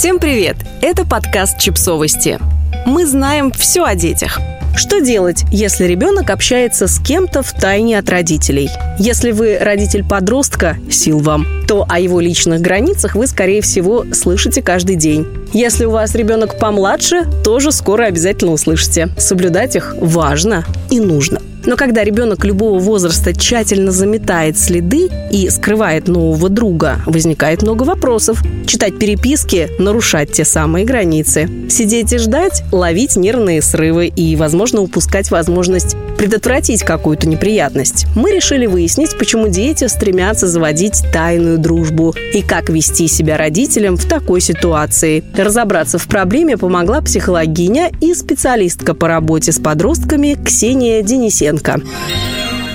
Всем привет! Это подкаст «Чипсовости». Мы знаем все о детях. Что делать, если ребенок общается с кем-то в тайне от родителей? Если вы родитель подростка, сил вам, то о его личных границах вы, скорее всего, слышите каждый день. Если у вас ребенок помладше, тоже скоро обязательно услышите. Соблюдать их важно и нужно. Но когда ребенок любого возраста тщательно заметает следы и скрывает нового друга, возникает много вопросов. Читать переписки, нарушать те самые границы. Сидеть и ждать, ловить нервные срывы и, возможно, упускать возможность предотвратить какую-то неприятность. Мы решили выяснить, почему дети стремятся заводить тайную дружбу и как вести себя родителям в такой ситуации. Разобраться в проблеме помогла психологиня и специалистка по работе с подростками Ксения Денисенко.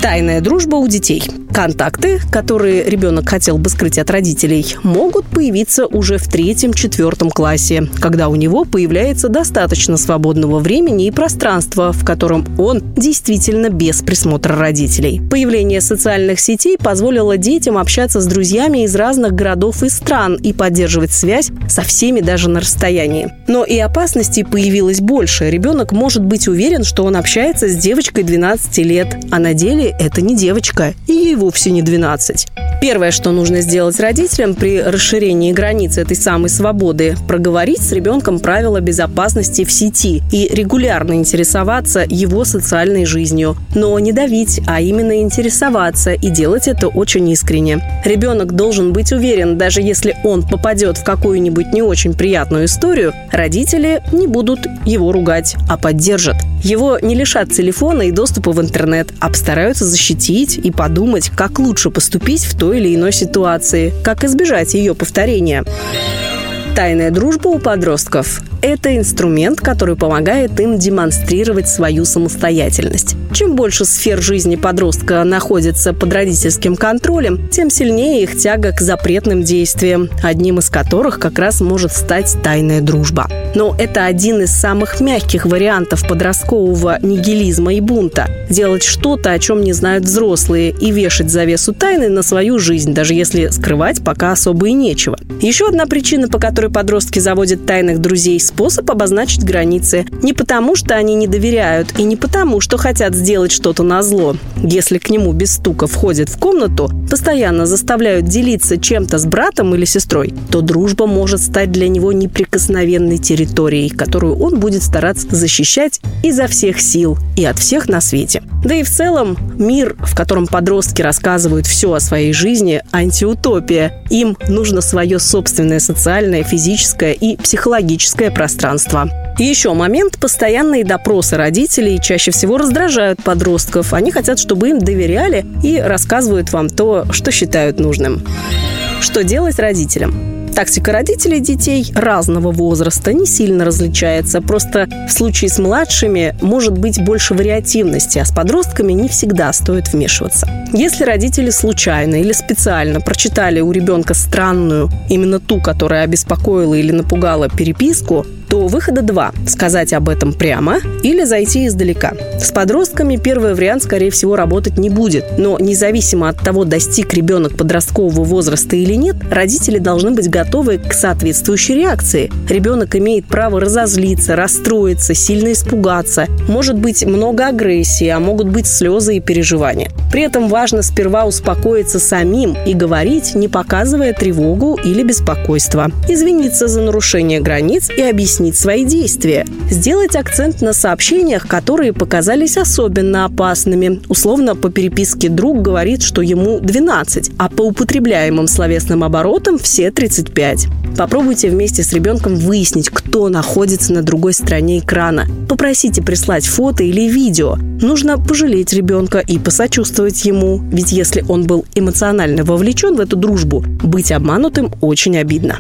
Тайная дружба у детей – Контакты, которые ребенок хотел бы скрыть от родителей, могут появиться уже в третьем-четвертом классе, когда у него появляется достаточно свободного времени и пространства, в котором он действительно без присмотра родителей. Появление социальных сетей позволило детям общаться с друзьями из разных городов и стран и поддерживать связь со всеми даже на расстоянии. Но и опасностей появилось больше. Ребенок может быть уверен, что он общается с девочкой 12 лет, а на деле это не девочка, и его вовсе не 12. Первое, что нужно сделать родителям при расширении границ этой самой свободы – проговорить с ребенком правила безопасности в сети и регулярно интересоваться его социальной жизнью. Но не давить, а именно интересоваться и делать это очень искренне. Ребенок должен быть уверен, даже если он попадет в какую-нибудь не очень приятную историю, родители не будут его ругать, а поддержат. Его не лишат телефона и доступа в интернет, а постараются защитить и подумать, как лучше поступить в той или иной ситуации, как избежать ее повторения. Тайная дружба у подростков – это инструмент, который помогает им демонстрировать свою самостоятельность. Чем больше сфер жизни подростка находится под родительским контролем, тем сильнее их тяга к запретным действиям, одним из которых как раз может стать тайная дружба. Но это один из самых мягких вариантов подросткового нигилизма и бунта. Делать что-то, о чем не знают взрослые, и вешать завесу тайны на свою жизнь, даже если скрывать пока особо и нечего. Еще одна причина, по которой подростки заводят тайных друзей – способ обозначить границы. Не потому, что они не доверяют, и не потому, что хотят сделать что-то на зло. Если к нему без стука входят в комнату, постоянно заставляют делиться чем-то с братом или сестрой, то дружба может стать для него неприкосновенной территорией, которую он будет стараться защищать изо всех сил и от всех на свете. Да и в целом мир, в котором подростки рассказывают все о своей жизни, антиутопия. Им нужно свое собственное социальное, физическое и психологическое пространство. еще момент. Постоянные допросы родителей чаще всего раздражают подростков. Они хотят, чтобы им доверяли и рассказывают вам то, что считают нужным. Что делать родителям? Тактика родителей детей разного возраста не сильно различается. Просто в случае с младшими может быть больше вариативности, а с подростками не всегда стоит вмешиваться. Если родители случайно или специально прочитали у ребенка странную, именно ту, которая обеспокоила или напугала переписку, то выхода два – сказать об этом прямо или зайти издалека. С подростками первый вариант, скорее всего, работать не будет. Но независимо от того, достиг ребенок подросткового возраста или нет, родители должны быть готовы к соответствующей реакции. Ребенок имеет право разозлиться, расстроиться, сильно испугаться. Может быть много агрессии, а могут быть слезы и переживания. При этом важно сперва успокоиться самим и говорить, не показывая тревогу или беспокойство. Извиниться за нарушение границ и объяснить объяснить свои действия. Сделать акцент на сообщениях, которые показались особенно опасными. Условно, по переписке друг говорит, что ему 12, а по употребляемым словесным оборотам все 35. Попробуйте вместе с ребенком выяснить, кто находится на другой стороне экрана. Попросите прислать фото или видео. Нужно пожалеть ребенка и посочувствовать ему, ведь если он был эмоционально вовлечен в эту дружбу, быть обманутым очень обидно.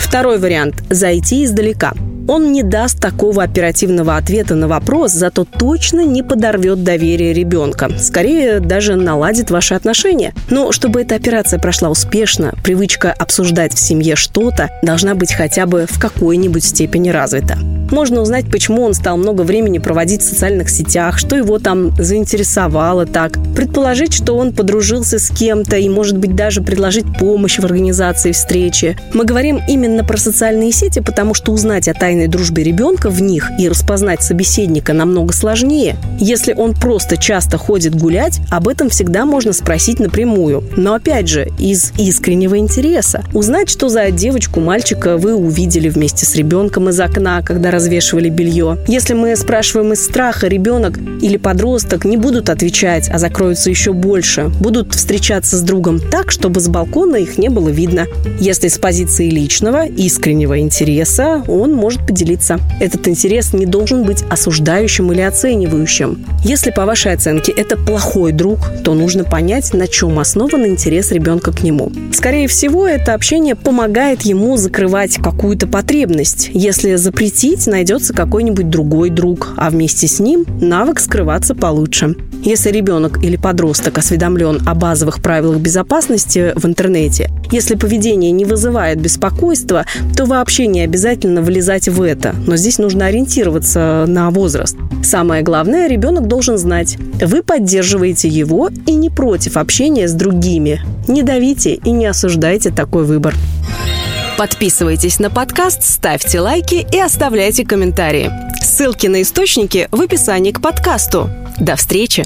Второй вариант – зайти издалека. Он не даст такого оперативного ответа на вопрос, зато точно не подорвет доверие ребенка. Скорее, даже наладит ваши отношения. Но чтобы эта операция прошла успешно, привычка обсуждать в семье что-то должна быть хотя бы в какой-нибудь степени развита. Можно узнать, почему он стал много времени проводить в социальных сетях, что его там заинтересовало так. Предположить, что он подружился с кем-то и, может быть, даже предложить помощь в организации встречи. Мы говорим именно про социальные сети, потому что узнать о тайной дружбе ребенка в них и распознать собеседника намного сложнее. Если он просто часто ходит гулять, об этом всегда можно спросить напрямую. Но опять же, из искреннего интереса. Узнать, что за девочку, мальчика вы увидели вместе с ребенком из окна, когда развешивали белье. Если мы спрашиваем из страха, ребенок или подросток не будут отвечать, а закроются еще больше. Будут встречаться с другом так, чтобы с балкона их не было видно. Если с позиции личного, искреннего интереса, он может поделиться. Этот интерес не должен быть осуждающим или оценивающим. Если, по вашей оценке, это плохой друг, то нужно понять, на чем основан интерес ребенка к нему. Скорее всего, это общение помогает ему закрывать какую-то потребность. Если запретить, найдется какой-нибудь другой друг, а вместе с ним навык скрываться получше. Если ребенок или подросток осведомлен о базовых правилах безопасности в интернете, если поведение не вызывает беспокойства, то вообще не обязательно влезать в это. Но здесь нужно ориентироваться на возраст. Самое главное, ребенок должен знать, вы поддерживаете его и не против общения с другими. Не давите и не осуждайте такой выбор. Подписывайтесь на подкаст, ставьте лайки и оставляйте комментарии. Ссылки на источники в описании к подкасту. До встречи!